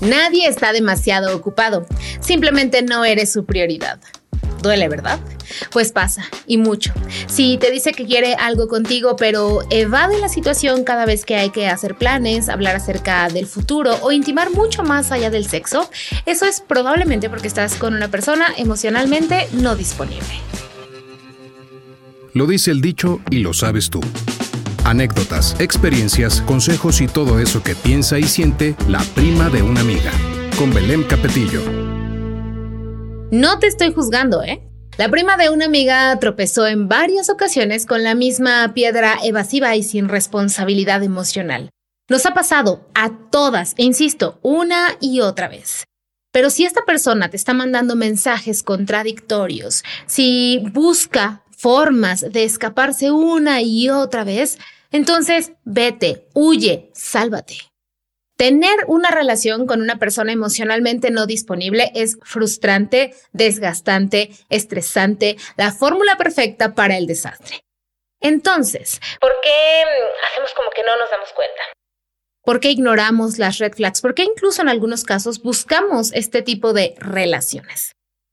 Nadie está demasiado ocupado, simplemente no eres su prioridad. Duele, ¿verdad? Pues pasa, y mucho. Si te dice que quiere algo contigo, pero evade la situación cada vez que hay que hacer planes, hablar acerca del futuro o intimar mucho más allá del sexo, eso es probablemente porque estás con una persona emocionalmente no disponible. Lo dice el dicho y lo sabes tú. Anécdotas, experiencias, consejos y todo eso que piensa y siente la prima de una amiga. Con Belén Capetillo. No te estoy juzgando, ¿eh? La prima de una amiga tropezó en varias ocasiones con la misma piedra evasiva y sin responsabilidad emocional. Nos ha pasado a todas, e insisto, una y otra vez. Pero si esta persona te está mandando mensajes contradictorios, si busca formas de escaparse una y otra vez, entonces vete, huye, sálvate. Tener una relación con una persona emocionalmente no disponible es frustrante, desgastante, estresante, la fórmula perfecta para el desastre. Entonces, ¿por qué hacemos como que no nos damos cuenta? ¿Por qué ignoramos las red flags? ¿Por qué incluso en algunos casos buscamos este tipo de relaciones?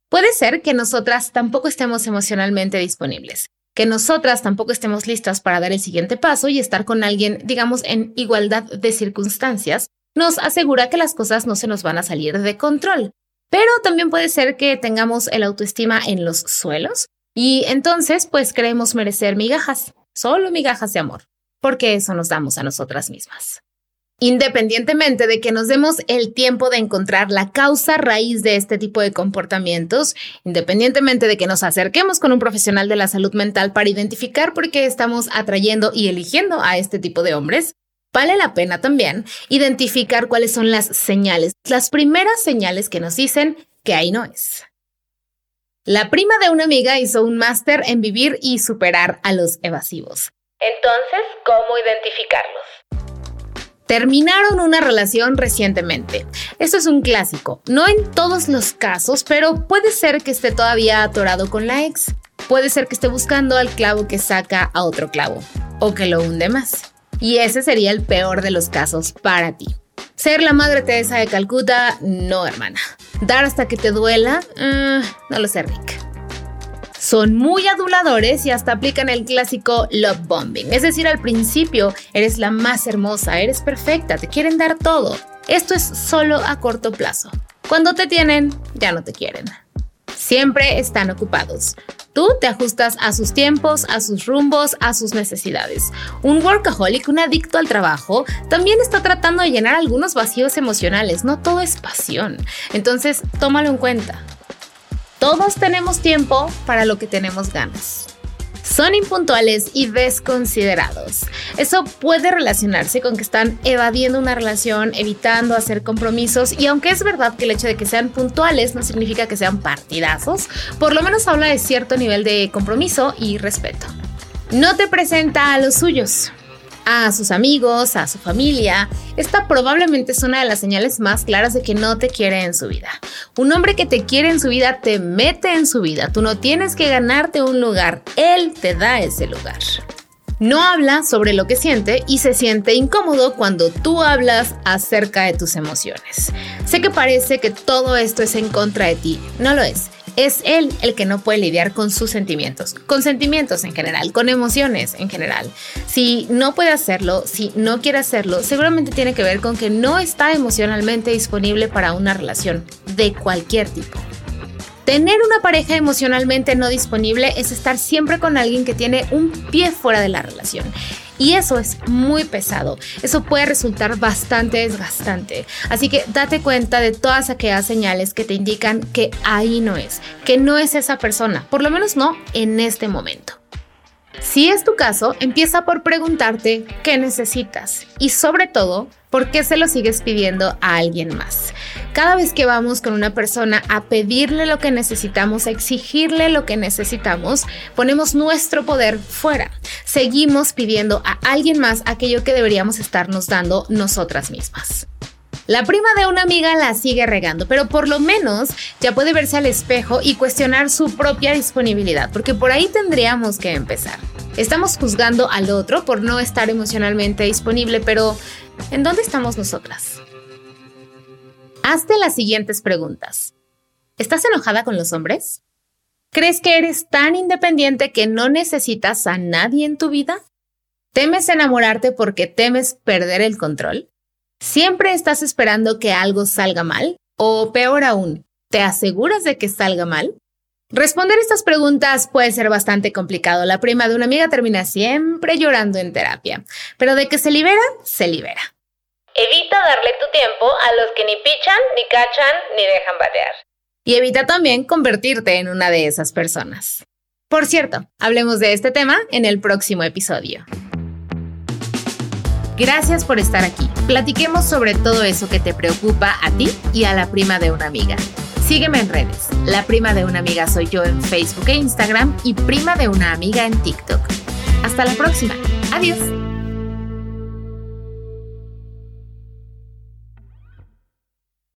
Puede ser que nosotras tampoco estemos emocionalmente disponibles, que nosotras tampoco estemos listas para dar el siguiente paso y estar con alguien, digamos, en igualdad de circunstancias, nos asegura que las cosas no se nos van a salir de control. Pero también puede ser que tengamos el autoestima en los suelos y entonces pues creemos merecer migajas, solo migajas de amor, porque eso nos damos a nosotras mismas. Independientemente de que nos demos el tiempo de encontrar la causa raíz de este tipo de comportamientos, independientemente de que nos acerquemos con un profesional de la salud mental para identificar por qué estamos atrayendo y eligiendo a este tipo de hombres, Vale la pena también identificar cuáles son las señales, las primeras señales que nos dicen que ahí no es. La prima de una amiga hizo un máster en vivir y superar a los evasivos. Entonces, ¿cómo identificarlos? Terminaron una relación recientemente. Esto es un clásico. No en todos los casos, pero puede ser que esté todavía atorado con la ex. Puede ser que esté buscando al clavo que saca a otro clavo o que lo hunde más. Y ese sería el peor de los casos para ti. Ser la madre Teresa de Calcuta, no, hermana. Dar hasta que te duela, eh, no lo sé, Rick. Son muy aduladores y hasta aplican el clásico love bombing. Es decir, al principio eres la más hermosa, eres perfecta, te quieren dar todo. Esto es solo a corto plazo. Cuando te tienen, ya no te quieren. Siempre están ocupados. Tú te ajustas a sus tiempos, a sus rumbos, a sus necesidades. Un workaholic, un adicto al trabajo, también está tratando de llenar algunos vacíos emocionales. No todo es pasión. Entonces, tómalo en cuenta. Todos tenemos tiempo para lo que tenemos ganas son impuntuales y desconsiderados. Eso puede relacionarse con que están evadiendo una relación, evitando hacer compromisos y aunque es verdad que el hecho de que sean puntuales no significa que sean partidazos, por lo menos habla de cierto nivel de compromiso y respeto. No te presenta a los suyos a sus amigos, a su familia, esta probablemente es una de las señales más claras de que no te quiere en su vida. Un hombre que te quiere en su vida te mete en su vida. Tú no tienes que ganarte un lugar, él te da ese lugar. No habla sobre lo que siente y se siente incómodo cuando tú hablas acerca de tus emociones. Sé que parece que todo esto es en contra de ti, no lo es es él el que no puede lidiar con sus sentimientos, con sentimientos en general, con emociones en general. Si no puede hacerlo, si no quiere hacerlo, seguramente tiene que ver con que no está emocionalmente disponible para una relación de cualquier tipo. Tener una pareja emocionalmente no disponible es estar siempre con alguien que tiene un pie fuera de la relación. Y eso es muy pesado. Eso puede resultar bastante desgastante. Así que date cuenta de todas aquellas señales que te indican que ahí no es, que no es esa persona, por lo menos no en este momento. Si es tu caso, empieza por preguntarte qué necesitas y sobre todo, por qué se lo sigues pidiendo a alguien más. Cada vez que vamos con una persona a pedirle lo que necesitamos, a exigirle lo que necesitamos, ponemos nuestro poder fuera. Seguimos pidiendo a alguien más aquello que deberíamos estarnos dando nosotras mismas. La prima de una amiga la sigue regando, pero por lo menos ya puede verse al espejo y cuestionar su propia disponibilidad, porque por ahí tendríamos que empezar. Estamos juzgando al otro por no estar emocionalmente disponible, pero ¿en dónde estamos nosotras? Hazte las siguientes preguntas. ¿Estás enojada con los hombres? ¿Crees que eres tan independiente que no necesitas a nadie en tu vida? ¿Temes enamorarte porque temes perder el control? ¿Siempre estás esperando que algo salga mal? O peor aún, ¿te aseguras de que salga mal? Responder estas preguntas puede ser bastante complicado. La prima de una amiga termina siempre llorando en terapia, pero de que se libera, se libera. Evita darle tu tiempo a los que ni pichan, ni cachan, ni dejan batear. Y evita también convertirte en una de esas personas. Por cierto, hablemos de este tema en el próximo episodio. Gracias por estar aquí. Platiquemos sobre todo eso que te preocupa a ti y a la prima de una amiga. Sígueme en redes. La prima de una amiga soy yo en Facebook e Instagram y prima de una amiga en TikTok. Hasta la próxima. Adiós.